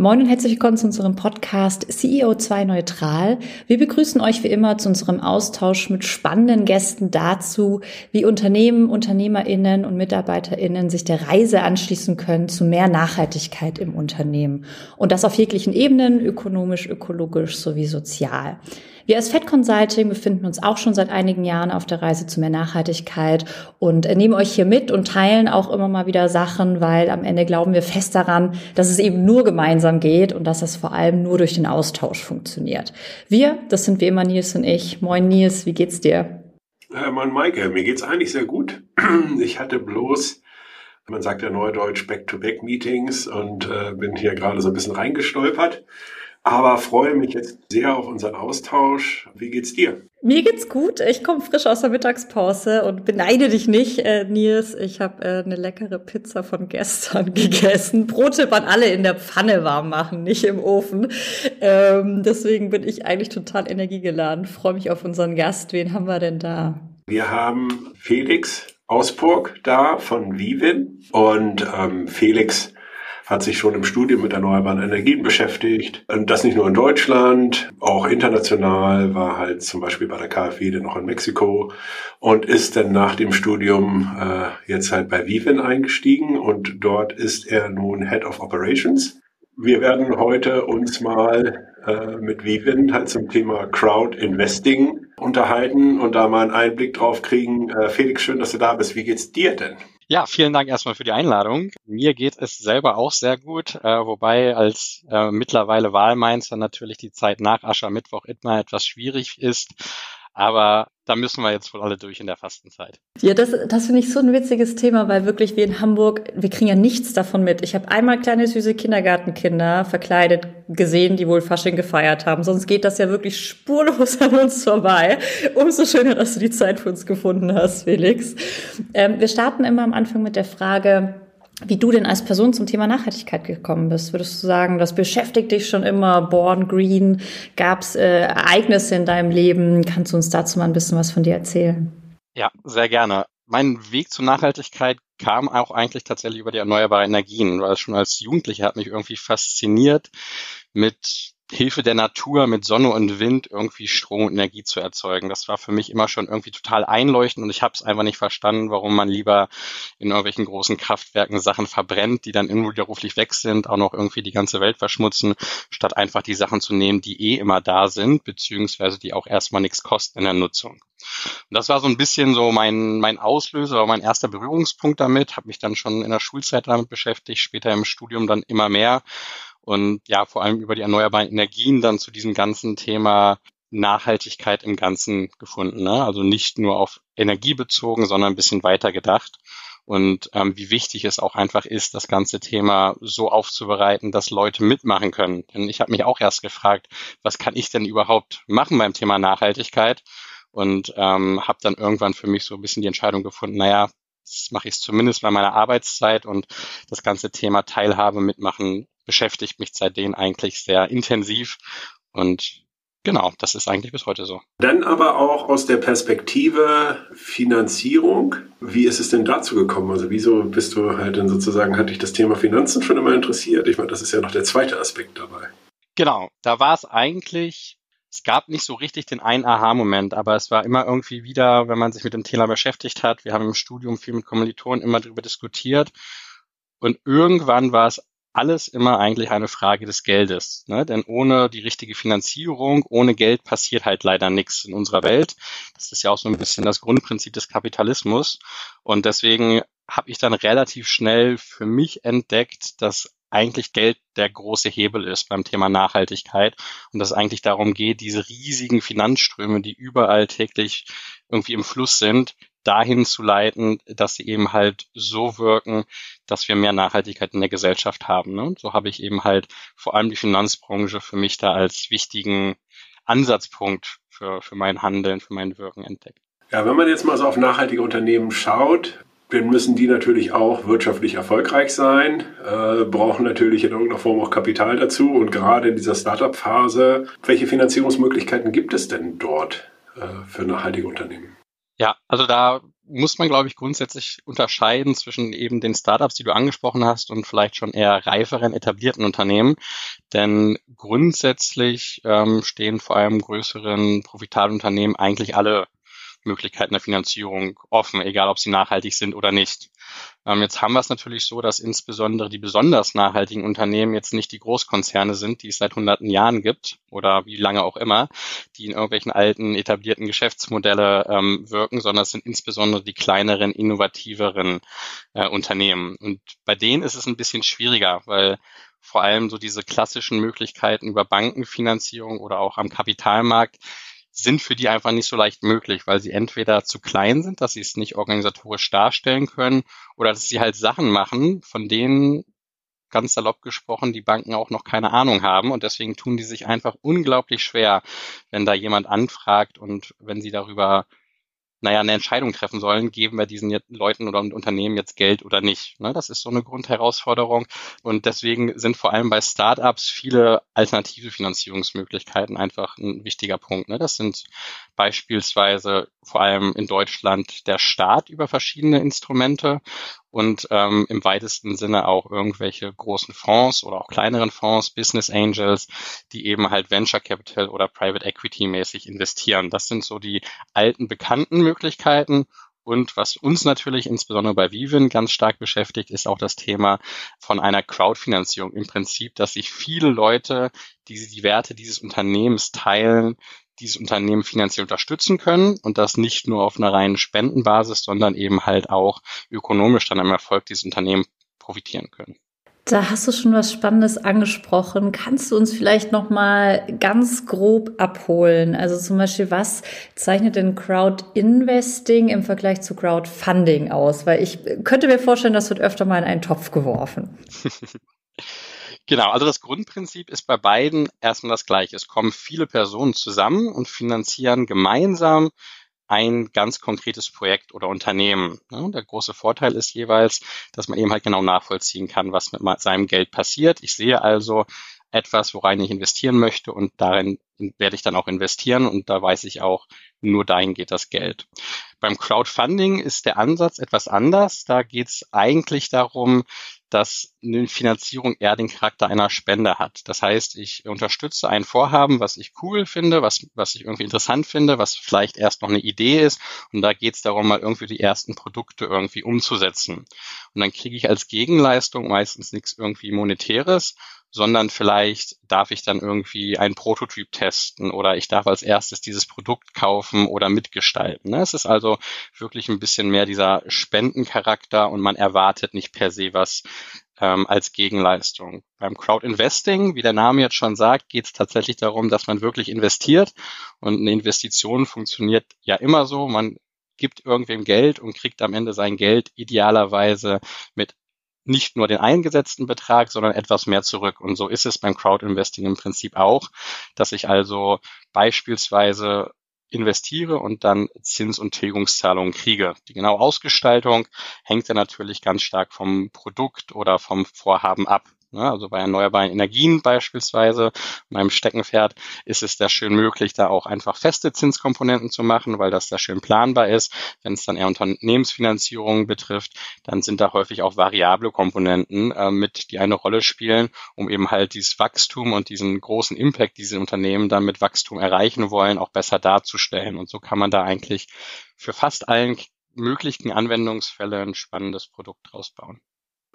Moin und herzlich willkommen zu unserem Podcast CEO2 Neutral. Wir begrüßen euch wie immer zu unserem Austausch mit spannenden Gästen dazu, wie Unternehmen, Unternehmerinnen und Mitarbeiterinnen sich der Reise anschließen können zu mehr Nachhaltigkeit im Unternehmen. Und das auf jeglichen Ebenen, ökonomisch, ökologisch sowie sozial. Wir als Fed Consulting befinden uns auch schon seit einigen Jahren auf der Reise zu mehr Nachhaltigkeit und nehmen euch hier mit und teilen auch immer mal wieder Sachen, weil am Ende glauben wir fest daran, dass es eben nur gemeinsam geht und dass das vor allem nur durch den Austausch funktioniert. Wir, das sind wie immer Nils und ich. Moin Nils, wie geht's dir? Äh, moin Maike, mir geht's eigentlich sehr gut. Ich hatte bloß man sagt ja neudeutsch Back-to-Back-Meetings und äh, bin hier gerade so ein bisschen reingestolpert aber freue mich jetzt sehr auf unseren Austausch. Wie geht's dir? Mir geht's gut. Ich komme frisch aus der Mittagspause und beneide dich nicht, äh, Nils. Ich habe äh, eine leckere Pizza von gestern gegessen. Brote waren alle in der Pfanne warm machen, nicht im Ofen. Ähm, deswegen bin ich eigentlich total energiegeladen. Freue mich auf unseren Gast. Wen haben wir denn da? Wir haben Felix Ausburg da von Vivin und ähm, Felix hat sich schon im Studium mit erneuerbaren Energien beschäftigt. Und das nicht nur in Deutschland, auch international, war halt zum Beispiel bei der KfW dann noch in Mexiko und ist dann nach dem Studium äh, jetzt halt bei Vivin eingestiegen und dort ist er nun Head of Operations. Wir werden heute uns mal äh, mit Vivin halt zum Thema Crowd Investing unterhalten und da mal einen Einblick drauf kriegen. Äh, Felix, schön, dass du da bist. Wie geht's dir denn? Ja, vielen Dank erstmal für die Einladung. Mir geht es selber auch sehr gut, äh, wobei als äh, mittlerweile Wahlmeinzer natürlich die Zeit nach Aschermittwoch immer etwas schwierig ist. Aber da müssen wir jetzt wohl alle durch in der Fastenzeit. Ja, das, das finde ich so ein witziges Thema, weil wirklich wir in Hamburg, wir kriegen ja nichts davon mit. Ich habe einmal kleine süße Kindergartenkinder verkleidet gesehen, die wohl Fasching gefeiert haben. Sonst geht das ja wirklich spurlos an uns vorbei. Umso schöner, dass du die Zeit für uns gefunden hast, Felix. Ähm, wir starten immer am Anfang mit der Frage, wie du denn als Person zum Thema Nachhaltigkeit gekommen bist. Würdest du sagen, das beschäftigt dich schon immer, Born Green? Gab es äh, Ereignisse in deinem Leben? Kannst du uns dazu mal ein bisschen was von dir erzählen? Ja, sehr gerne. Mein Weg zur Nachhaltigkeit kam auch eigentlich tatsächlich über die erneuerbaren Energien, weil schon als Jugendlicher hat mich irgendwie fasziniert, mit Hilfe der Natur mit Sonne und Wind irgendwie Strom und Energie zu erzeugen. Das war für mich immer schon irgendwie total einleuchtend und ich habe es einfach nicht verstanden, warum man lieber in irgendwelchen großen Kraftwerken Sachen verbrennt, die dann unwiderruflich weg sind, auch noch irgendwie die ganze Welt verschmutzen, statt einfach die Sachen zu nehmen, die eh immer da sind, beziehungsweise die auch erstmal nichts kosten in der Nutzung. Und das war so ein bisschen so mein, mein Auslöser, mein erster Berührungspunkt damit, habe mich dann schon in der Schulzeit damit beschäftigt, später im Studium dann immer mehr und ja, vor allem über die erneuerbaren Energien dann zu diesem ganzen Thema Nachhaltigkeit im Ganzen gefunden. Ne? Also nicht nur auf Energie bezogen, sondern ein bisschen weiter gedacht. Und ähm, wie wichtig es auch einfach ist, das ganze Thema so aufzubereiten, dass Leute mitmachen können. Denn ich habe mich auch erst gefragt, was kann ich denn überhaupt machen beim Thema Nachhaltigkeit? Und ähm, habe dann irgendwann für mich so ein bisschen die Entscheidung gefunden, naja, das mache ich zumindest bei meiner Arbeitszeit und das ganze Thema Teilhabe mitmachen beschäftigt mich seitdem eigentlich sehr intensiv und Genau, das ist eigentlich bis heute so. Dann aber auch aus der Perspektive Finanzierung. Wie ist es denn dazu gekommen? Also wieso bist du halt dann sozusagen, hat dich das Thema Finanzen schon immer interessiert? Ich meine, das ist ja noch der zweite Aspekt dabei. Genau, da war es eigentlich, es gab nicht so richtig den einen Aha-Moment, aber es war immer irgendwie wieder, wenn man sich mit dem Thema beschäftigt hat, wir haben im Studium viel mit Kommilitonen immer darüber diskutiert und irgendwann war es alles immer eigentlich eine Frage des Geldes. Ne? Denn ohne die richtige Finanzierung, ohne Geld passiert halt leider nichts in unserer Welt. Das ist ja auch so ein bisschen das Grundprinzip des Kapitalismus. Und deswegen habe ich dann relativ schnell für mich entdeckt, dass eigentlich Geld der große Hebel ist beim Thema Nachhaltigkeit und dass es eigentlich darum geht, diese riesigen Finanzströme, die überall täglich irgendwie im Fluss sind, dahin zu leiten, dass sie eben halt so wirken, dass wir mehr Nachhaltigkeit in der Gesellschaft haben. Ne? Und so habe ich eben halt vor allem die Finanzbranche für mich da als wichtigen Ansatzpunkt für, für mein Handeln, für mein Wirken entdeckt. Ja, wenn man jetzt mal so auf nachhaltige Unternehmen schaut, dann müssen die natürlich auch wirtschaftlich erfolgreich sein, äh, brauchen natürlich in irgendeiner Form auch Kapital dazu. Und gerade in dieser Startup-Phase, welche Finanzierungsmöglichkeiten gibt es denn dort äh, für nachhaltige Unternehmen? Also da muss man, glaube ich, grundsätzlich unterscheiden zwischen eben den Startups, die du angesprochen hast, und vielleicht schon eher reiferen, etablierten Unternehmen. Denn grundsätzlich ähm, stehen vor allem größeren, profitablen Unternehmen eigentlich alle Möglichkeiten der Finanzierung offen, egal ob sie nachhaltig sind oder nicht. Ähm, jetzt haben wir es natürlich so, dass insbesondere die besonders nachhaltigen Unternehmen jetzt nicht die Großkonzerne sind, die es seit hunderten Jahren gibt oder wie lange auch immer, die in irgendwelchen alten etablierten Geschäftsmodelle ähm, wirken, sondern es sind insbesondere die kleineren, innovativeren äh, Unternehmen. Und bei denen ist es ein bisschen schwieriger, weil vor allem so diese klassischen Möglichkeiten über Bankenfinanzierung oder auch am Kapitalmarkt sind für die einfach nicht so leicht möglich, weil sie entweder zu klein sind, dass sie es nicht organisatorisch darstellen können, oder dass sie halt Sachen machen, von denen ganz salopp gesprochen die Banken auch noch keine Ahnung haben. Und deswegen tun die sich einfach unglaublich schwer, wenn da jemand anfragt und wenn sie darüber naja, eine Entscheidung treffen sollen, geben wir diesen Leuten oder Unternehmen jetzt Geld oder nicht. Ne? Das ist so eine Grundherausforderung. Und deswegen sind vor allem bei Startups viele alternative Finanzierungsmöglichkeiten einfach ein wichtiger Punkt. Ne? Das sind beispielsweise vor allem in Deutschland der Staat über verschiedene Instrumente und ähm, im weitesten Sinne auch irgendwelche großen Fonds oder auch kleineren Fonds, Business Angels, die eben halt Venture Capital oder Private Equity mäßig investieren. Das sind so die alten bekannten Möglichkeiten. Und was uns natürlich insbesondere bei Vivin ganz stark beschäftigt, ist auch das Thema von einer Crowdfinanzierung. Im Prinzip, dass sich viele Leute, die die Werte dieses Unternehmens teilen, dieses Unternehmen finanziell unterstützen können und das nicht nur auf einer reinen Spendenbasis, sondern eben halt auch ökonomisch dann am Erfolg dieses Unternehmen profitieren können. Da hast du schon was Spannendes angesprochen. Kannst du uns vielleicht noch mal ganz grob abholen? Also zum Beispiel, was zeichnet denn Crowd-Investing im Vergleich zu Crowdfunding aus? Weil ich könnte mir vorstellen, das wird öfter mal in einen Topf geworfen. Genau, also das Grundprinzip ist bei beiden erstmal das gleiche. Es kommen viele Personen zusammen und finanzieren gemeinsam ein ganz konkretes Projekt oder Unternehmen. Der große Vorteil ist jeweils, dass man eben halt genau nachvollziehen kann, was mit seinem Geld passiert. Ich sehe also etwas, worein ich investieren möchte und darin werde ich dann auch investieren und da weiß ich auch, nur dahin geht das Geld. Beim Crowdfunding ist der Ansatz etwas anders. Da geht es eigentlich darum, dass eine Finanzierung eher den Charakter einer Spende hat. Das heißt, ich unterstütze ein Vorhaben, was ich cool finde, was, was ich irgendwie interessant finde, was vielleicht erst noch eine Idee ist. Und da geht es darum, mal irgendwie die ersten Produkte irgendwie umzusetzen. Und dann kriege ich als Gegenleistung meistens nichts irgendwie Monetäres, sondern vielleicht darf ich dann irgendwie einen Prototyp testen oder ich darf als erstes dieses Produkt kaufen oder mitgestalten. Ne? Es ist also wirklich ein bisschen mehr dieser Spendencharakter und man erwartet nicht per se was ähm, als Gegenleistung. Beim Crowdinvesting, wie der Name jetzt schon sagt, geht es tatsächlich darum, dass man wirklich investiert und eine Investition funktioniert ja immer so. Man gibt irgendwem Geld und kriegt am Ende sein Geld idealerweise mit nicht nur den eingesetzten Betrag, sondern etwas mehr zurück. Und so ist es beim Crowdinvesting im Prinzip auch, dass ich also beispielsweise investiere und dann Zins- und Tilgungszahlungen kriege. Die genaue Ausgestaltung hängt ja natürlich ganz stark vom Produkt oder vom Vorhaben ab. Ne? Also bei erneuerbaren Energien beispielsweise, meinem Steckenpferd, ist es da schön möglich, da auch einfach feste Zinskomponenten zu machen, weil das da schön planbar ist. Wenn es dann eher Unternehmensfinanzierungen betrifft, dann sind da häufig auch variable Komponenten äh, mit, die eine Rolle spielen, um eben halt dieses Wachstum und diesen großen Impact, diese Unternehmen dann mit Wachstum erreichen wollen, auch besser darzustellen. Und so kann man da eigentlich für fast allen möglichen Anwendungsfälle ein spannendes Produkt draus bauen.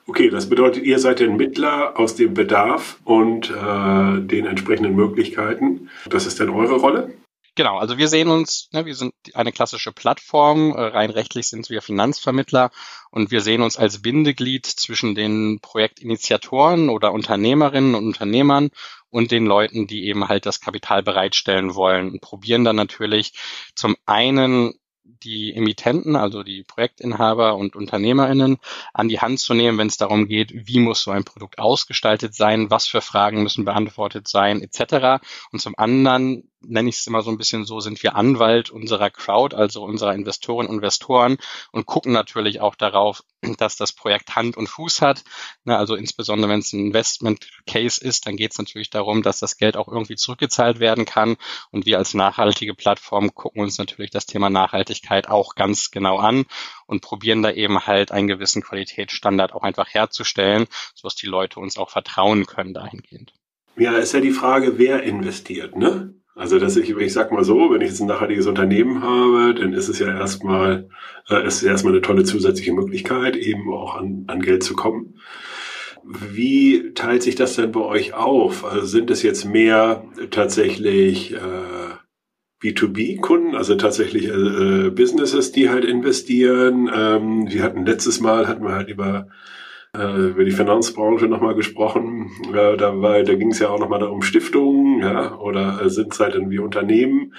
Okay, das bedeutet, ihr seid ein Mittler aus dem Bedarf und äh, den entsprechenden Möglichkeiten. Das ist dann eure Rolle? Genau, also wir sehen uns, ne, wir sind eine klassische Plattform, äh, rein rechtlich sind wir Finanzvermittler und wir sehen uns als Bindeglied zwischen den Projektinitiatoren oder Unternehmerinnen und Unternehmern und den Leuten, die eben halt das Kapital bereitstellen wollen und probieren dann natürlich zum einen die Emittenten, also die Projektinhaber und UnternehmerInnen, an die Hand zu nehmen, wenn es darum geht, wie muss so ein Produkt ausgestaltet sein, was für Fragen müssen beantwortet sein, etc. Und zum anderen nenne ich es immer so ein bisschen so, sind wir Anwalt unserer Crowd, also unserer Investoren und Investoren und gucken natürlich auch darauf, dass das Projekt Hand und Fuß hat. Also insbesondere wenn es ein Investment Case ist, dann geht es natürlich darum, dass das Geld auch irgendwie zurückgezahlt werden kann. Und wir als nachhaltige Plattform gucken uns natürlich das Thema Nachhaltigkeit auch ganz genau an und probieren da eben halt einen gewissen Qualitätsstandard auch einfach herzustellen, sodass die Leute uns auch vertrauen können dahingehend. Ja, ist ja die Frage, wer investiert, ne? Also, dass ich, ich sag mal so, wenn ich jetzt ein nachhaltiges Unternehmen habe, dann ist es ja erstmal, äh, ist es erstmal eine tolle zusätzliche Möglichkeit, eben auch an, an Geld zu kommen. Wie teilt sich das denn bei euch auf? Also sind es jetzt mehr tatsächlich äh, B2B-Kunden, also tatsächlich äh, Businesses, die halt investieren? Ähm, wir hatten letztes Mal hatten wir halt über äh, über die Finanzbranche nochmal gesprochen. Äh, da, war, da ging es ja auch nochmal um Stiftungen, ja, oder äh, sind es halt irgendwie Unternehmen?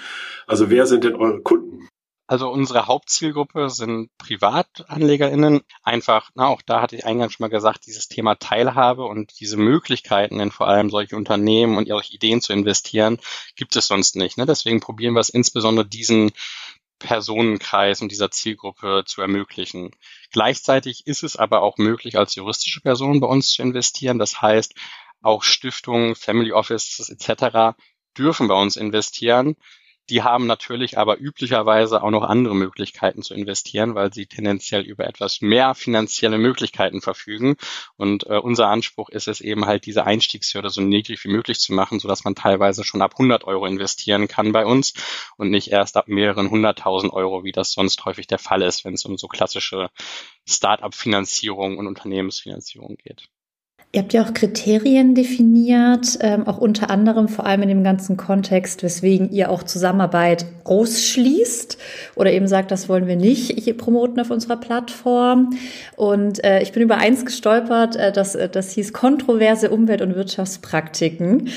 Also wer sind denn eure Kunden? Also unsere Hauptzielgruppe sind PrivatanlegerInnen. Einfach, na, auch da hatte ich eingangs schon mal gesagt, dieses Thema Teilhabe und diese Möglichkeiten in vor allem solche Unternehmen und ihre Ideen zu investieren, gibt es sonst nicht. Ne? Deswegen probieren wir es insbesondere diesen Personenkreis und dieser Zielgruppe zu ermöglichen. Gleichzeitig ist es aber auch möglich, als juristische Person bei uns zu investieren. Das heißt, auch Stiftungen, Family Offices etc. dürfen bei uns investieren. Die haben natürlich aber üblicherweise auch noch andere Möglichkeiten zu investieren, weil sie tendenziell über etwas mehr finanzielle Möglichkeiten verfügen. Und äh, unser Anspruch ist es eben halt, diese Einstiegshürde so niedrig wie möglich zu machen, sodass man teilweise schon ab 100 Euro investieren kann bei uns und nicht erst ab mehreren hunderttausend Euro, wie das sonst häufig der Fall ist, wenn es um so klassische Start-up-Finanzierung und Unternehmensfinanzierung geht. Ihr habt ja auch Kriterien definiert, ähm, auch unter anderem vor allem in dem ganzen Kontext, weswegen ihr auch Zusammenarbeit ausschließt oder eben sagt, das wollen wir nicht hier promoten auf unserer Plattform. Und äh, ich bin über eins gestolpert, äh, das, äh, das hieß kontroverse Umwelt- und Wirtschaftspraktiken.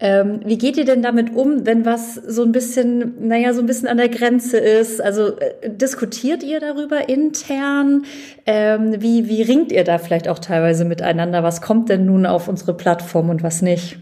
Ähm, wie geht ihr denn damit um, wenn was so ein bisschen, naja, so ein bisschen an der Grenze ist? Also äh, diskutiert ihr darüber intern? Ähm, wie, wie ringt ihr da vielleicht auch teilweise miteinander? Was kommt kommt denn nun auf unsere Plattform und was nicht?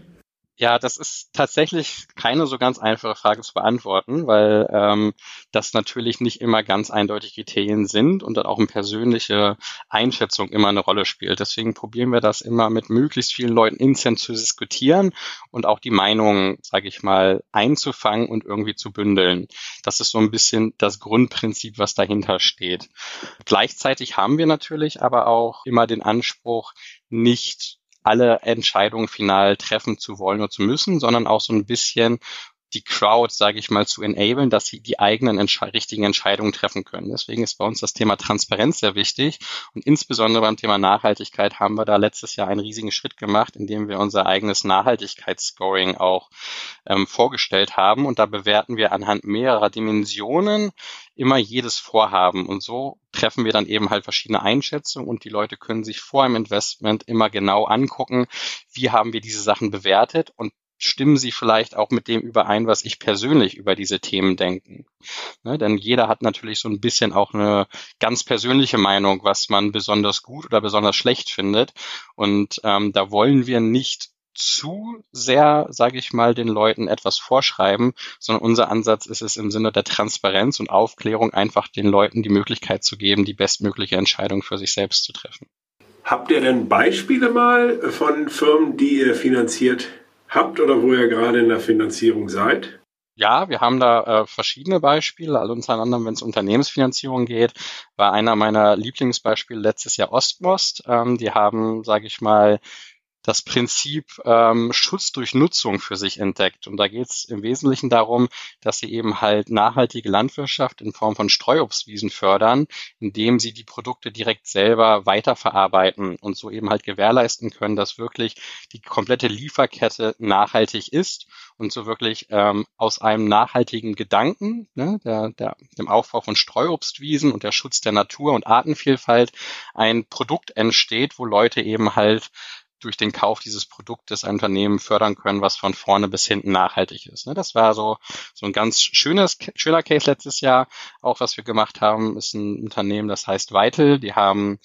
Ja, das ist tatsächlich keine so ganz einfache Frage zu beantworten, weil ähm, das natürlich nicht immer ganz eindeutig Kriterien sind und dann auch eine persönliche Einschätzung immer eine Rolle spielt. Deswegen probieren wir das immer mit möglichst vielen Leuten instant zu diskutieren und auch die Meinungen, sage ich mal, einzufangen und irgendwie zu bündeln. Das ist so ein bisschen das Grundprinzip, was dahinter steht. Gleichzeitig haben wir natürlich aber auch immer den Anspruch, nicht alle Entscheidungen final treffen zu wollen oder zu müssen, sondern auch so ein bisschen die Crowd, sage ich mal, zu enablen, dass sie die eigenen Entsche richtigen Entscheidungen treffen können. Deswegen ist bei uns das Thema Transparenz sehr wichtig. Und insbesondere beim Thema Nachhaltigkeit haben wir da letztes Jahr einen riesigen Schritt gemacht, indem wir unser eigenes Nachhaltigkeitsscoring auch ähm, vorgestellt haben. Und da bewerten wir anhand mehrerer Dimensionen immer jedes Vorhaben. Und so treffen wir dann eben halt verschiedene Einschätzungen und die Leute können sich vor einem Investment immer genau angucken, wie haben wir diese Sachen bewertet und stimmen sie vielleicht auch mit dem überein, was ich persönlich über diese Themen denke. Ne, denn jeder hat natürlich so ein bisschen auch eine ganz persönliche Meinung, was man besonders gut oder besonders schlecht findet. Und ähm, da wollen wir nicht zu sehr, sage ich mal, den Leuten etwas vorschreiben, sondern unser Ansatz ist es im Sinne der Transparenz und Aufklärung einfach den Leuten die Möglichkeit zu geben, die bestmögliche Entscheidung für sich selbst zu treffen. Habt ihr denn Beispiele mal von Firmen, die ihr finanziert habt oder wo ihr gerade in der Finanzierung seid? Ja, wir haben da äh, verschiedene Beispiele. Also unter anderem, wenn es Unternehmensfinanzierung geht, war einer meiner Lieblingsbeispiele letztes Jahr Ostmost. Ähm, die haben, sage ich mal, das Prinzip ähm, Schutz durch Nutzung für sich entdeckt. Und da geht es im Wesentlichen darum, dass sie eben halt nachhaltige Landwirtschaft in Form von Streuobstwiesen fördern, indem sie die Produkte direkt selber weiterverarbeiten und so eben halt gewährleisten können, dass wirklich die komplette Lieferkette nachhaltig ist und so wirklich ähm, aus einem nachhaltigen Gedanken, ne, der, der, dem Aufbau von Streuobstwiesen und der Schutz der Natur und Artenvielfalt ein Produkt entsteht, wo Leute eben halt durch den Kauf dieses Produktes ein Unternehmen fördern können, was von vorne bis hinten nachhaltig ist. Ne? Das war so, so ein ganz schönes, schöner Case letztes Jahr. Auch was wir gemacht haben, ist ein Unternehmen, das heißt Vital. Die haben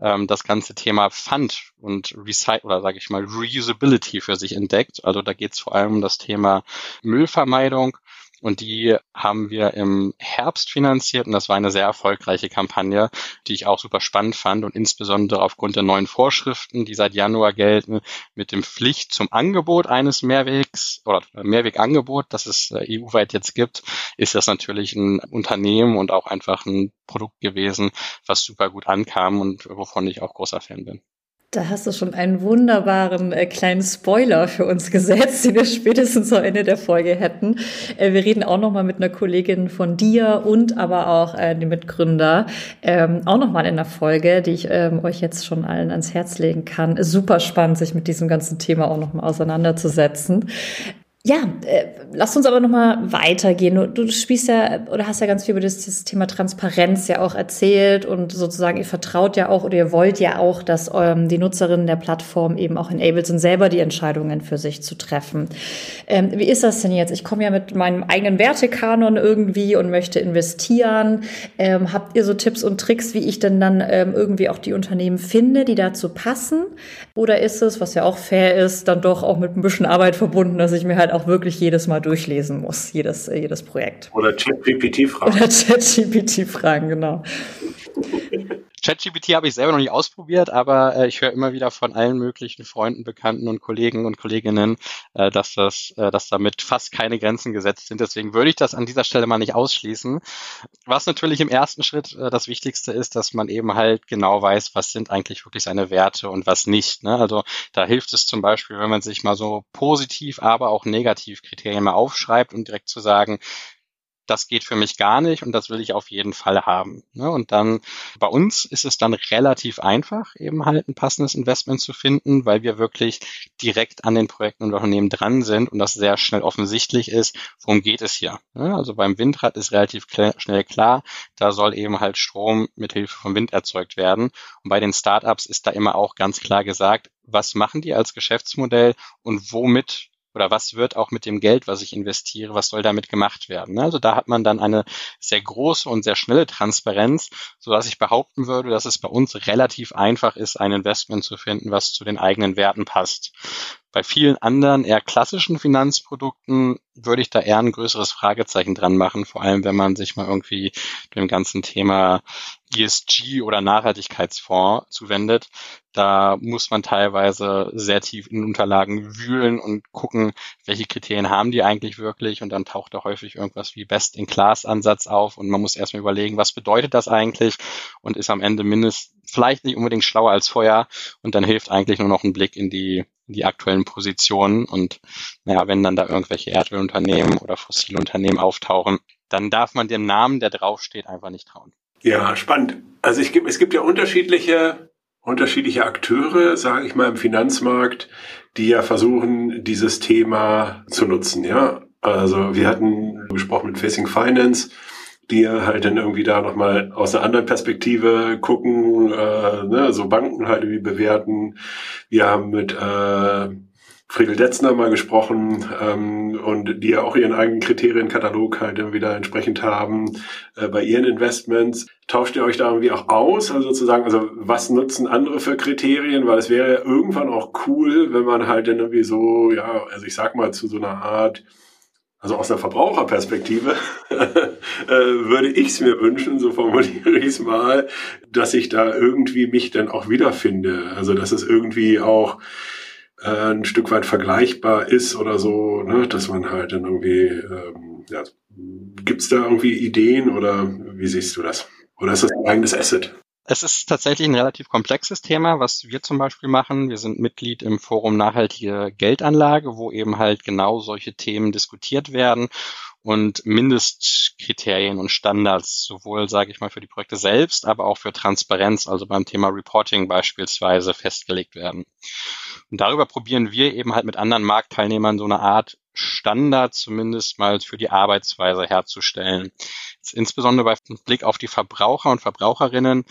ähm, das ganze Thema Fund und Recycle oder sage ich mal Reusability für sich entdeckt. Also da geht es vor allem um das Thema Müllvermeidung und die haben wir im Herbst finanziert und das war eine sehr erfolgreiche Kampagne, die ich auch super spannend fand und insbesondere aufgrund der neuen Vorschriften, die seit Januar gelten, mit dem Pflicht zum Angebot eines Mehrwegs oder Mehrwegangebot, das es äh, EU-weit jetzt gibt, ist das natürlich ein Unternehmen und auch einfach ein Produkt gewesen, was super gut ankam und wovon ich auch großer Fan bin. Da hast du schon einen wunderbaren äh, kleinen Spoiler für uns gesetzt, den wir spätestens am Ende der Folge hätten. Äh, wir reden auch noch mal mit einer Kollegin von dir und aber auch äh, dem Mitgründer ähm, auch noch mal in der Folge, die ich ähm, euch jetzt schon allen ans Herz legen kann. Super spannend, sich mit diesem ganzen Thema auch noch mal auseinanderzusetzen. Ja, äh, lass uns aber noch mal weitergehen. Du, du spielst ja oder hast ja ganz viel über das, das, Thema Transparenz ja auch erzählt und sozusagen ihr vertraut ja auch oder ihr wollt ja auch, dass ähm, die Nutzerinnen der Plattform eben auch enabled sind, selber die Entscheidungen für sich zu treffen. Ähm, wie ist das denn jetzt? Ich komme ja mit meinem eigenen Wertekanon irgendwie und möchte investieren. Ähm, habt ihr so Tipps und Tricks, wie ich denn dann ähm, irgendwie auch die Unternehmen finde, die dazu passen? Oder ist es, was ja auch fair ist, dann doch auch mit ein bisschen Arbeit verbunden, dass ich mir halt auch wirklich jedes Mal durchlesen muss, jedes, jedes Projekt. Oder ChatGPT-Fragen. Oder ChatGPT-Fragen, genau. ChatGPT habe ich selber noch nicht ausprobiert, aber äh, ich höre immer wieder von allen möglichen Freunden, Bekannten und Kollegen und Kolleginnen, äh, dass das, äh, dass damit fast keine Grenzen gesetzt sind. Deswegen würde ich das an dieser Stelle mal nicht ausschließen. Was natürlich im ersten Schritt äh, das Wichtigste ist, dass man eben halt genau weiß, was sind eigentlich wirklich seine Werte und was nicht. Ne? Also da hilft es zum Beispiel, wenn man sich mal so positiv, aber auch negativ Kriterien mal aufschreibt und direkt zu sagen, das geht für mich gar nicht und das will ich auf jeden Fall haben. Ne? Und dann bei uns ist es dann relativ einfach, eben halt ein passendes Investment zu finden, weil wir wirklich direkt an den Projekten und Unternehmen dran sind und das sehr schnell offensichtlich ist, worum geht es hier. Ne? Also beim Windrad ist relativ schnell klar, da soll eben halt Strom mit Hilfe von Wind erzeugt werden. Und bei den Startups ist da immer auch ganz klar gesagt, was machen die als Geschäftsmodell und womit oder was wird auch mit dem Geld, was ich investiere, was soll damit gemacht werden. Also da hat man dann eine sehr große und sehr schnelle Transparenz, so dass ich behaupten würde, dass es bei uns relativ einfach ist, ein Investment zu finden, was zu den eigenen Werten passt. Bei vielen anderen eher klassischen Finanzprodukten würde ich da eher ein größeres Fragezeichen dran machen, vor allem wenn man sich mal irgendwie dem ganzen Thema ESG oder Nachhaltigkeitsfonds zuwendet. Da muss man teilweise sehr tief in Unterlagen wühlen und gucken, welche Kriterien haben die eigentlich wirklich. Und dann taucht da häufig irgendwas wie Best-in-Class-Ansatz auf und man muss erstmal überlegen, was bedeutet das eigentlich und ist am Ende mindestens vielleicht nicht unbedingt schlauer als vorher. Und dann hilft eigentlich nur noch ein Blick in die die aktuellen Positionen. Und naja, wenn dann da irgendwelche Erdölunternehmen oder Fossilunternehmen auftauchen, dann darf man dem Namen, der draufsteht, einfach nicht trauen. Ja, spannend. Also ich, es gibt ja unterschiedliche, unterschiedliche Akteure, sage ich mal, im Finanzmarkt, die ja versuchen, dieses Thema zu nutzen. Ja, also wir hatten gesprochen mit Facing Finance die halt dann irgendwie da nochmal aus einer anderen Perspektive gucken, äh, ne, so Banken halt irgendwie bewerten. Wir haben mit äh, Friedel Detzner mal gesprochen ähm, und die ja auch ihren eigenen Kriterienkatalog halt dann wieder entsprechend haben äh, bei ihren Investments. Tauscht ihr euch da irgendwie auch aus? Also sozusagen, also was nutzen andere für Kriterien? Weil es wäre ja irgendwann auch cool, wenn man halt dann irgendwie so, ja, also ich sag mal zu so einer Art also aus der Verbraucherperspektive äh, würde ich es mir wünschen, so formuliere ich es mal, dass ich da irgendwie mich dann auch wiederfinde. Also dass es irgendwie auch äh, ein Stück weit vergleichbar ist oder so, ne? dass man halt dann irgendwie, ähm, ja, gibt es da irgendwie Ideen oder wie siehst du das? Oder ist das ein eigenes Asset? Es ist tatsächlich ein relativ komplexes Thema, was wir zum Beispiel machen. Wir sind Mitglied im Forum Nachhaltige Geldanlage, wo eben halt genau solche Themen diskutiert werden und Mindestkriterien und Standards, sowohl, sage ich mal, für die Projekte selbst, aber auch für Transparenz, also beim Thema Reporting beispielsweise, festgelegt werden. Und darüber probieren wir eben halt mit anderen Marktteilnehmern so eine Art Standard zumindest mal für die Arbeitsweise herzustellen. Jetzt insbesondere bei Blick auf die Verbraucher und Verbraucherinnen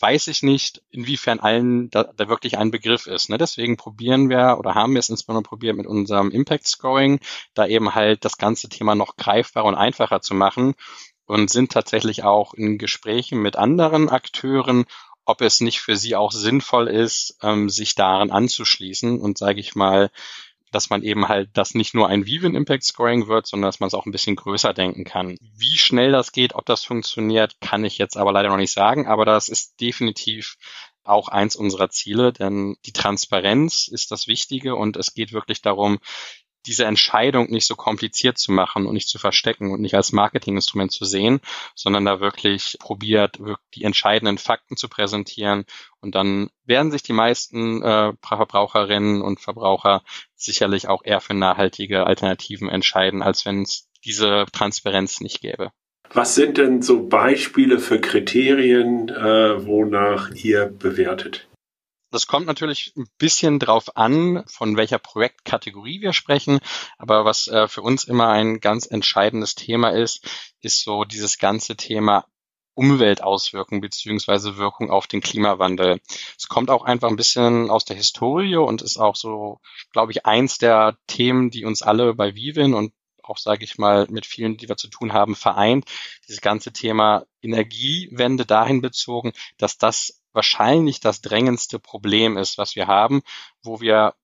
weiß ich nicht, inwiefern allen da, da wirklich ein Begriff ist. Ne? Deswegen probieren wir oder haben wir es insbesondere probiert mit unserem Impact Scoring, da eben halt das ganze Thema noch greifbarer und einfacher zu machen und sind tatsächlich auch in Gesprächen mit anderen Akteuren, ob es nicht für sie auch sinnvoll ist, ähm, sich daran anzuschließen und sage ich mal, dass man eben halt das nicht nur ein Viven Impact Scoring wird, sondern dass man es auch ein bisschen größer denken kann. Wie schnell das geht, ob das funktioniert, kann ich jetzt aber leider noch nicht sagen, aber das ist definitiv auch eins unserer Ziele, denn die Transparenz ist das Wichtige und es geht wirklich darum, diese Entscheidung nicht so kompliziert zu machen und nicht zu verstecken und nicht als Marketinginstrument zu sehen, sondern da wirklich probiert, die entscheidenden Fakten zu präsentieren. Und dann werden sich die meisten äh, Verbraucherinnen und Verbraucher sicherlich auch eher für nachhaltige Alternativen entscheiden, als wenn es diese Transparenz nicht gäbe. Was sind denn so Beispiele für Kriterien, äh, wonach ihr bewertet? Das kommt natürlich ein bisschen drauf an, von welcher Projektkategorie wir sprechen. Aber was äh, für uns immer ein ganz entscheidendes Thema ist, ist so dieses ganze Thema Umweltauswirkungen beziehungsweise Wirkung auf den Klimawandel. Es kommt auch einfach ein bisschen aus der Historie und ist auch so, glaube ich, eins der Themen, die uns alle bei Vivin und auch, sage ich mal, mit vielen, die wir zu tun haben, vereint. Dieses ganze Thema Energiewende dahin bezogen, dass das wahrscheinlich das drängendste Problem ist, was wir haben, wo wir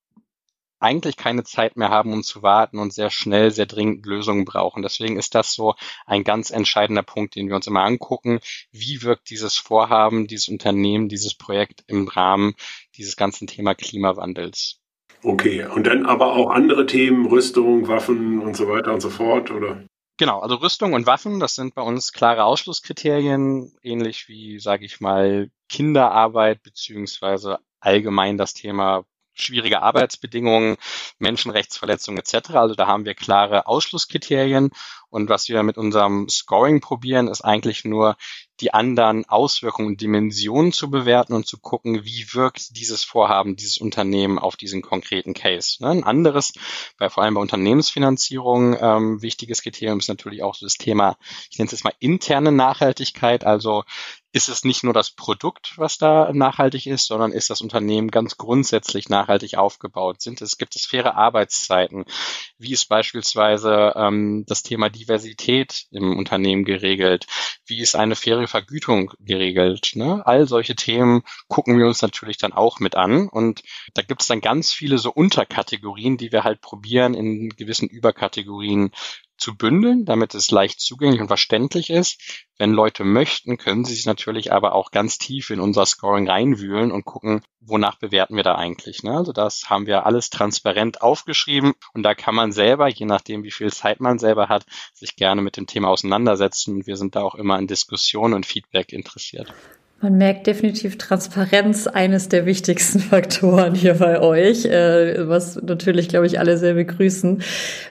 eigentlich keine Zeit mehr haben, um zu warten und sehr schnell, sehr dringend Lösungen brauchen. Deswegen ist das so ein ganz entscheidender Punkt, den wir uns immer angucken. Wie wirkt dieses Vorhaben, dieses Unternehmen, dieses Projekt im Rahmen dieses ganzen Thema Klimawandels? Okay, und dann aber auch andere Themen, Rüstung, Waffen und so weiter und so fort, oder? Genau, also Rüstung und Waffen, das sind bei uns klare Ausschlusskriterien, ähnlich wie, sage ich mal, Kinderarbeit beziehungsweise allgemein das Thema schwierige Arbeitsbedingungen, Menschenrechtsverletzungen etc. Also da haben wir klare Ausschlusskriterien. Und was wir mit unserem Scoring probieren, ist eigentlich nur die anderen Auswirkungen und Dimensionen zu bewerten und zu gucken, wie wirkt dieses Vorhaben, dieses Unternehmen auf diesen konkreten Case. Ne? Ein anderes, bei, vor allem bei Unternehmensfinanzierung, ähm, wichtiges Kriterium ist natürlich auch so das Thema, ich nenne es jetzt mal interne Nachhaltigkeit, also ist es nicht nur das Produkt, was da nachhaltig ist, sondern ist das Unternehmen ganz grundsätzlich nachhaltig aufgebaut? Sind es, gibt es faire Arbeitszeiten? Wie ist beispielsweise ähm, das Thema Diversität im Unternehmen geregelt? Wie ist eine faire Vergütung geregelt? Ne? All solche Themen gucken wir uns natürlich dann auch mit an. Und da gibt es dann ganz viele so Unterkategorien, die wir halt probieren, in gewissen Überkategorien zu bündeln, damit es leicht zugänglich und verständlich ist. Wenn Leute möchten, können sie sich natürlich aber auch ganz tief in unser Scoring reinwühlen und gucken, wonach bewerten wir da eigentlich. Ne? Also das haben wir alles transparent aufgeschrieben und da kann man selber, je nachdem wie viel Zeit man selber hat, sich gerne mit dem Thema auseinandersetzen. Wir sind da auch immer in Diskussion und Feedback interessiert. Man merkt definitiv Transparenz, eines der wichtigsten Faktoren hier bei euch, äh, was natürlich, glaube ich, alle sehr begrüßen.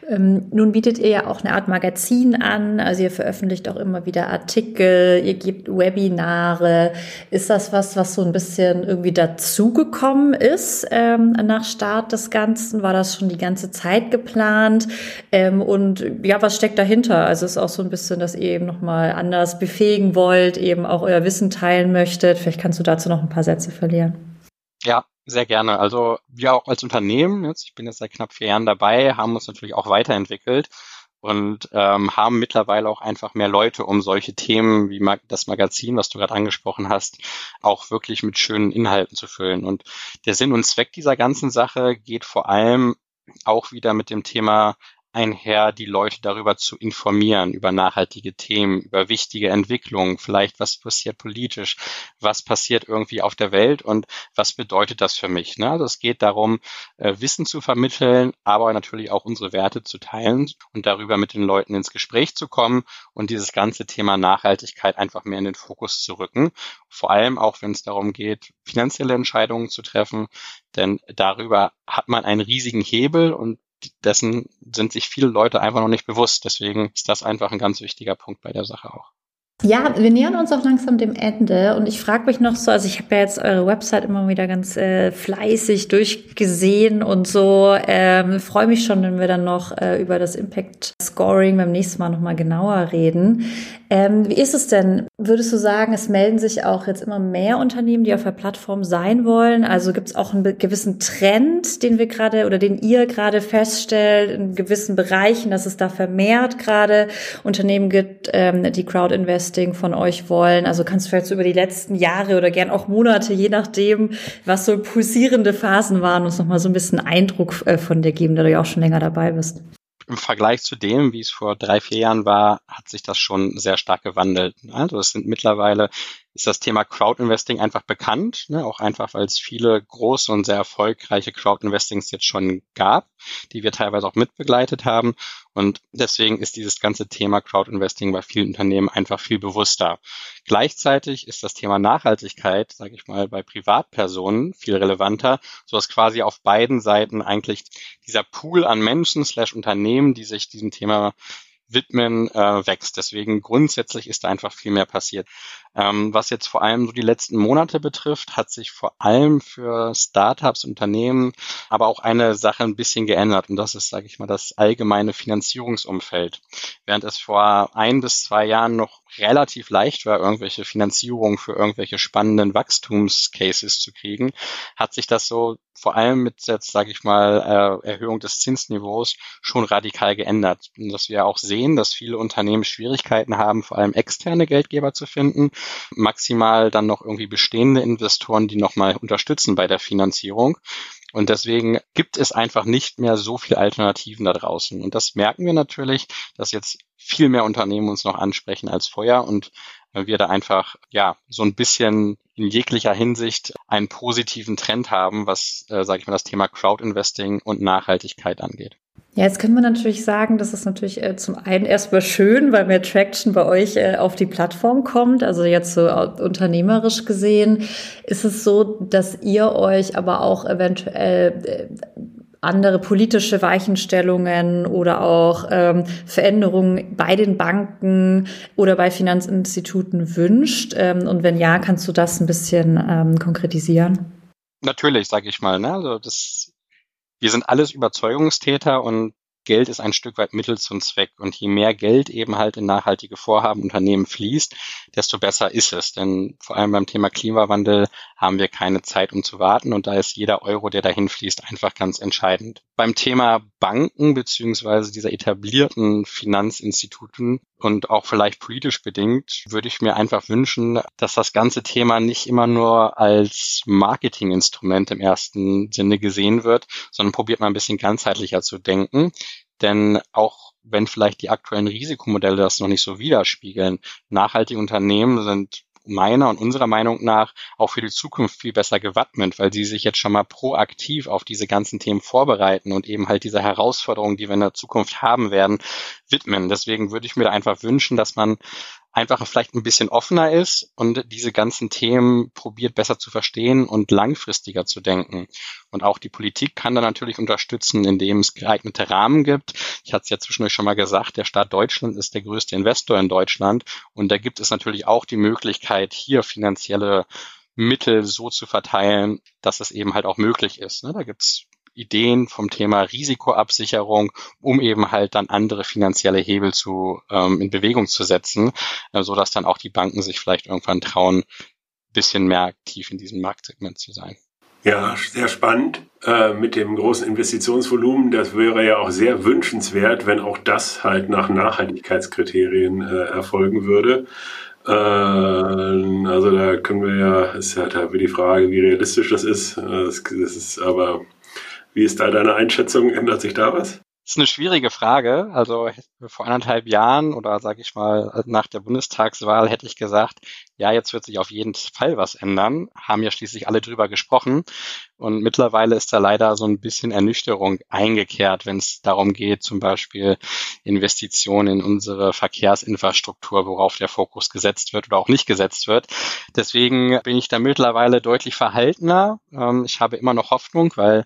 Ähm, nun bietet ihr ja auch eine Art Magazin an, also ihr veröffentlicht auch immer wieder Artikel, ihr gebt Webinare. Ist das was, was so ein bisschen irgendwie dazugekommen ist ähm, nach Start des Ganzen? War das schon die ganze Zeit geplant? Ähm, und ja, was steckt dahinter? Also ist auch so ein bisschen, dass ihr eben nochmal anders befähigen wollt, eben auch euer Wissen teilen möchtet möchtet. Vielleicht kannst du dazu noch ein paar Sätze verlieren. Ja, sehr gerne. Also wir auch als Unternehmen, jetzt, ich bin jetzt seit knapp vier Jahren dabei, haben uns natürlich auch weiterentwickelt und ähm, haben mittlerweile auch einfach mehr Leute, um solche Themen wie das Magazin, was du gerade angesprochen hast, auch wirklich mit schönen Inhalten zu füllen. Und der Sinn und Zweck dieser ganzen Sache geht vor allem auch wieder mit dem Thema einher, die Leute darüber zu informieren, über nachhaltige Themen, über wichtige Entwicklungen, vielleicht was passiert politisch, was passiert irgendwie auf der Welt und was bedeutet das für mich. Ne? Also es geht darum, äh, Wissen zu vermitteln, aber natürlich auch unsere Werte zu teilen und darüber mit den Leuten ins Gespräch zu kommen und dieses ganze Thema Nachhaltigkeit einfach mehr in den Fokus zu rücken. Vor allem auch, wenn es darum geht, finanzielle Entscheidungen zu treffen, denn darüber hat man einen riesigen Hebel und dessen sind sich viele Leute einfach noch nicht bewusst. Deswegen ist das einfach ein ganz wichtiger Punkt bei der Sache auch. Ja, wir nähern uns auch langsam dem Ende und ich frage mich noch so, also ich habe ja jetzt eure Website immer wieder ganz äh, fleißig durchgesehen und so. Ähm, Freue mich schon, wenn wir dann noch äh, über das Impact Scoring beim nächsten Mal nochmal genauer reden. Ähm, wie ist es denn? Würdest du sagen, es melden sich auch jetzt immer mehr Unternehmen, die auf der Plattform sein wollen? Also gibt es auch einen gewissen Trend, den wir gerade oder den ihr gerade feststellt in gewissen Bereichen, dass es da vermehrt gerade Unternehmen gibt, ähm, die Crowd Invest Investing von euch wollen? Also kannst du vielleicht so über die letzten Jahre oder gern auch Monate, je nachdem, was so pulsierende Phasen waren, uns nochmal so ein bisschen Eindruck äh, von dir geben, da du ja auch schon länger dabei bist im Vergleich zu dem, wie es vor drei, vier Jahren war, hat sich das schon sehr stark gewandelt. Also es sind mittlerweile ist das Thema Crowd-Investing einfach bekannt, ne? auch einfach, weil es viele große und sehr erfolgreiche Crowd-Investings jetzt schon gab, die wir teilweise auch mitbegleitet haben. Und deswegen ist dieses ganze Thema Crowd-Investing bei vielen Unternehmen einfach viel bewusster. Gleichzeitig ist das Thema Nachhaltigkeit, sage ich mal, bei Privatpersonen viel relevanter, so dass quasi auf beiden Seiten eigentlich dieser Pool an Menschen slash Unternehmen, die sich diesem Thema widmen, äh, wächst. Deswegen grundsätzlich ist da einfach viel mehr passiert. Ähm, was jetzt vor allem so die letzten Monate betrifft, hat sich vor allem für Startups, Unternehmen, aber auch eine Sache ein bisschen geändert. Und das ist, sage ich mal, das allgemeine Finanzierungsumfeld. Während es vor ein bis zwei Jahren noch relativ leicht war, irgendwelche Finanzierungen für irgendwelche spannenden Wachstumscases zu kriegen, hat sich das so vor allem mit jetzt, sage ich mal, äh, Erhöhung des Zinsniveaus schon radikal geändert. Und dass wir auch sehen, dass viele Unternehmen Schwierigkeiten haben, vor allem externe Geldgeber zu finden, maximal dann noch irgendwie bestehende Investoren, die nochmal unterstützen bei der Finanzierung. Und deswegen gibt es einfach nicht mehr so viele Alternativen da draußen. Und das merken wir natürlich, dass jetzt viel mehr Unternehmen uns noch ansprechen als vorher und wir da einfach ja so ein bisschen in jeglicher Hinsicht einen positiven Trend haben, was, äh, sage ich mal, das Thema Crowd-Investing und Nachhaltigkeit angeht. Ja, jetzt können wir natürlich sagen, das ist natürlich äh, zum einen erstmal schön, weil mehr Traction bei euch äh, auf die Plattform kommt. Also jetzt so unternehmerisch gesehen ist es so, dass ihr euch aber auch eventuell äh, andere politische Weichenstellungen oder auch ähm, Veränderungen bei den Banken oder bei Finanzinstituten wünscht? Ähm, und wenn ja, kannst du das ein bisschen ähm, konkretisieren? Natürlich, sage ich mal. Ne? Also das, wir sind alles Überzeugungstäter und Geld ist ein Stück weit Mittel zum Zweck. Und je mehr Geld eben halt in nachhaltige Vorhaben Unternehmen fließt, desto besser ist es. Denn vor allem beim Thema Klimawandel haben wir keine Zeit, um zu warten. Und da ist jeder Euro, der dahin fließt, einfach ganz entscheidend. Beim Thema Banken beziehungsweise dieser etablierten Finanzinstituten und auch vielleicht politisch bedingt, würde ich mir einfach wünschen, dass das ganze Thema nicht immer nur als Marketinginstrument im ersten Sinne gesehen wird, sondern probiert mal ein bisschen ganzheitlicher zu denken. Denn auch wenn vielleicht die aktuellen Risikomodelle das noch nicht so widerspiegeln, nachhaltige Unternehmen sind meiner und unserer Meinung nach auch für die Zukunft viel besser gewappnet, weil sie sich jetzt schon mal proaktiv auf diese ganzen Themen vorbereiten und eben halt diese Herausforderungen, die wir in der Zukunft haben werden, widmen. Deswegen würde ich mir einfach wünschen, dass man einfach vielleicht ein bisschen offener ist und diese ganzen Themen probiert besser zu verstehen und langfristiger zu denken. Und auch die Politik kann da natürlich unterstützen, indem es geeignete Rahmen gibt. Ich hatte es ja zwischendurch schon mal gesagt, der Staat Deutschland ist der größte Investor in Deutschland und da gibt es natürlich auch die Möglichkeit, hier finanzielle Mittel so zu verteilen, dass es eben halt auch möglich ist. Ne? Da gibt es Ideen vom Thema Risikoabsicherung, um eben halt dann andere finanzielle Hebel zu ähm, in Bewegung zu setzen, äh, so dass dann auch die Banken sich vielleicht irgendwann trauen, bisschen mehr aktiv in diesem Marktsegment zu sein. Ja, sehr spannend äh, mit dem großen Investitionsvolumen. Das wäre ja auch sehr wünschenswert, wenn auch das halt nach Nachhaltigkeitskriterien äh, erfolgen würde. Äh, also da können wir ja, ist ja da die Frage, wie realistisch das ist. Äh, das, das ist aber wie ist da deine Einschätzung? Ändert sich da was? Ist eine schwierige Frage. Also vor anderthalb Jahren oder sage ich mal nach der Bundestagswahl hätte ich gesagt, ja, jetzt wird sich auf jeden Fall was ändern. Haben ja schließlich alle drüber gesprochen. Und mittlerweile ist da leider so ein bisschen Ernüchterung eingekehrt, wenn es darum geht, zum Beispiel Investitionen in unsere Verkehrsinfrastruktur, worauf der Fokus gesetzt wird oder auch nicht gesetzt wird. Deswegen bin ich da mittlerweile deutlich verhaltener. Ähm, ich habe immer noch Hoffnung, weil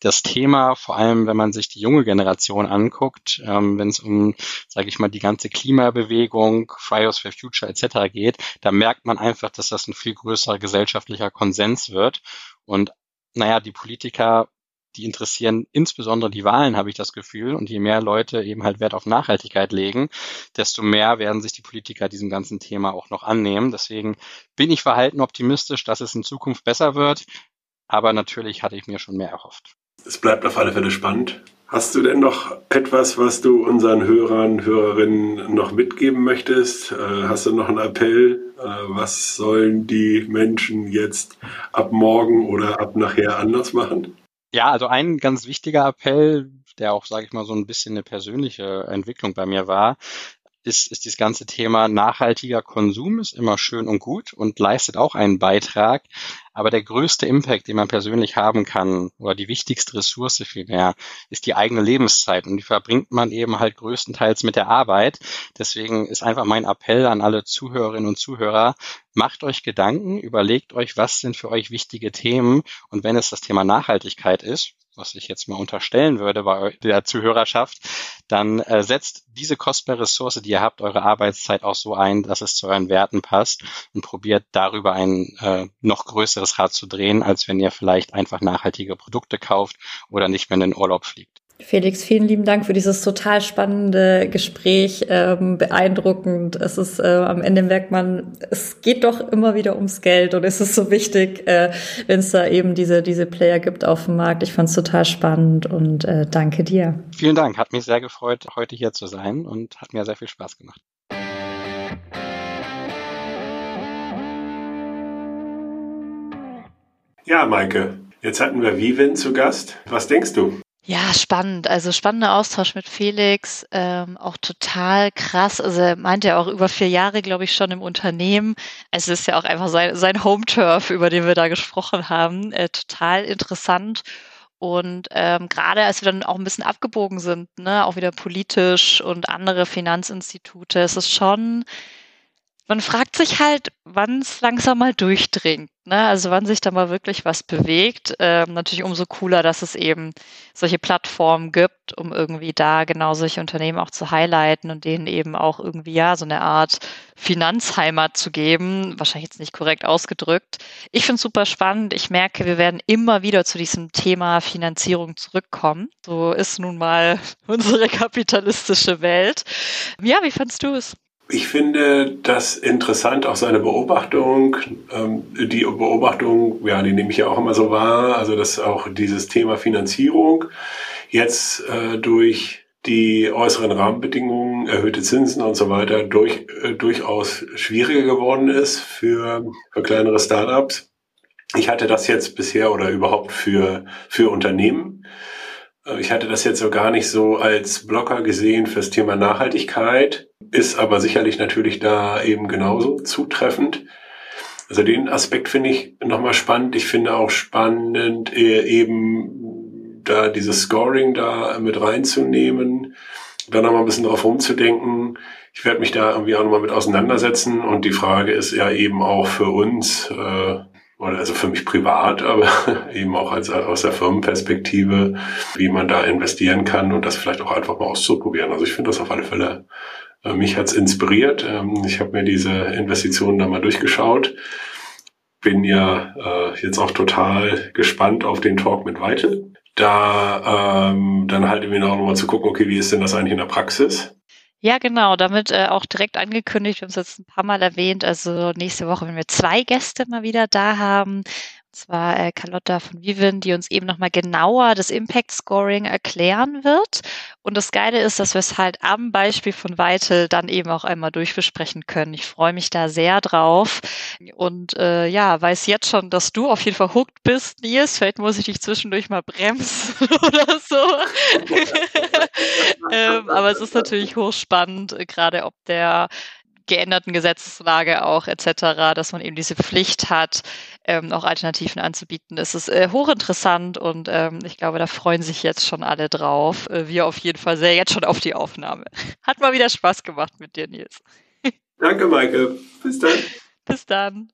das Thema, vor allem wenn man sich die junge Generation anguckt, ähm, wenn es um, sage ich mal, die ganze Klimabewegung, Fridays for Future etc. geht, da merkt man einfach, dass das ein viel größerer gesellschaftlicher Konsens wird. Und naja, die Politiker, die interessieren insbesondere die Wahlen, habe ich das Gefühl. Und je mehr Leute eben halt Wert auf Nachhaltigkeit legen, desto mehr werden sich die Politiker diesem ganzen Thema auch noch annehmen. Deswegen bin ich verhalten optimistisch, dass es in Zukunft besser wird. Aber natürlich hatte ich mir schon mehr erhofft es bleibt auf alle Fälle spannend. Hast du denn noch etwas, was du unseren Hörern, Hörerinnen noch mitgeben möchtest? Äh, hast du noch einen Appell? Äh, was sollen die Menschen jetzt ab morgen oder ab nachher anders machen? Ja, also ein ganz wichtiger Appell, der auch, sage ich mal, so ein bisschen eine persönliche Entwicklung bei mir war, ist, ist dieses ganze Thema nachhaltiger Konsum ist immer schön und gut und leistet auch einen Beitrag. Aber der größte Impact, den man persönlich haben kann, oder die wichtigste Ressource vielmehr, ist die eigene Lebenszeit. Und die verbringt man eben halt größtenteils mit der Arbeit. Deswegen ist einfach mein Appell an alle Zuhörerinnen und Zuhörer, macht euch Gedanken, überlegt euch, was sind für euch wichtige Themen. Und wenn es das Thema Nachhaltigkeit ist, was ich jetzt mal unterstellen würde bei der Zuhörerschaft, dann äh, setzt diese kostbare Ressource, die ihr habt, eure Arbeitszeit auch so ein, dass es zu euren Werten passt und probiert darüber ein äh, noch größeres Rad zu drehen, als wenn ihr vielleicht einfach nachhaltige Produkte kauft oder nicht mehr in den Urlaub fliegt. Felix, vielen lieben Dank für dieses total spannende Gespräch, ähm, beeindruckend. Es ist äh, am Ende merkt man, es geht doch immer wieder ums Geld und es ist so wichtig, äh, wenn es da eben diese diese Player gibt auf dem Markt. Ich fand es total spannend und äh, danke dir. Vielen Dank, hat mich sehr gefreut, heute hier zu sein und hat mir sehr viel Spaß gemacht. Ja, Maike, jetzt hatten wir Vivin zu Gast. Was denkst du? Ja, spannend. Also spannender Austausch mit Felix, ähm, auch total krass. Also er meinte ja auch über vier Jahre, glaube ich, schon im Unternehmen. Es ist ja auch einfach sein, sein Home-Turf, über den wir da gesprochen haben. Äh, total interessant. Und ähm, gerade als wir dann auch ein bisschen abgebogen sind, ne, auch wieder politisch und andere Finanzinstitute, es ist schon man fragt sich halt, wann es langsam mal durchdringt. Ne? Also wann sich da mal wirklich was bewegt. Ähm, natürlich umso cooler, dass es eben solche Plattformen gibt, um irgendwie da genau solche Unternehmen auch zu highlighten und denen eben auch irgendwie ja so eine Art Finanzheimat zu geben. Wahrscheinlich jetzt nicht korrekt ausgedrückt. Ich finde es super spannend. Ich merke, wir werden immer wieder zu diesem Thema Finanzierung zurückkommen. So ist nun mal unsere kapitalistische Welt. Ja, wie fandst du es? Ich finde das interessant, auch seine Beobachtung. Ähm, die Beobachtung, ja, die nehme ich ja auch immer so wahr, also dass auch dieses Thema Finanzierung jetzt äh, durch die äußeren Rahmenbedingungen, erhöhte Zinsen und so weiter durch, äh, durchaus schwieriger geworden ist für, für kleinere Startups. Ich hatte das jetzt bisher oder überhaupt für, für Unternehmen äh, ich hatte das jetzt so gar nicht so als Blocker gesehen fürs Thema Nachhaltigkeit, ist aber sicherlich natürlich da eben genauso zutreffend. Also den Aspekt finde ich nochmal spannend. Ich finde auch spannend, äh, eben da dieses Scoring da mit reinzunehmen, da nochmal ein bisschen drauf rumzudenken. Ich werde mich da irgendwie auch nochmal mit auseinandersetzen und die Frage ist ja eben auch für uns, äh, oder also für mich privat, aber eben auch als, aus der Firmenperspektive, wie man da investieren kann und das vielleicht auch einfach mal auszuprobieren. Also ich finde das auf alle Fälle, mich hat's inspiriert. Ähm, ich habe mir diese Investitionen da mal durchgeschaut. Bin ja äh, jetzt auch total gespannt auf den Talk mit Weitel. Da ähm, dann halt irgendwie noch mal zu gucken, okay, wie ist denn das eigentlich in der Praxis? Ja, genau, damit äh, auch direkt angekündigt, wir haben es jetzt ein paar Mal erwähnt, also nächste Woche, wenn wir zwei Gäste mal wieder da haben, zwar äh, Carlotta von Vivin, die uns eben nochmal genauer das Impact Scoring erklären wird. Und das Geile ist, dass wir es halt am Beispiel von Weitel dann eben auch einmal durchbesprechen können. Ich freue mich da sehr drauf und äh, ja, weiß jetzt schon, dass du auf jeden Fall hooked bist, Nils. Vielleicht muss ich dich zwischendurch mal bremsen oder so. ähm, aber es ist natürlich hochspannend, äh, gerade ob der geänderten Gesetzeslage auch etc., dass man eben diese Pflicht hat, ähm, auch Alternativen anzubieten. Es ist äh, hochinteressant und ähm, ich glaube, da freuen sich jetzt schon alle drauf. Äh, wir auf jeden Fall sehr jetzt schon auf die Aufnahme. Hat mal wieder Spaß gemacht mit dir, Nils. Danke, Maike. Bis dann. Bis dann.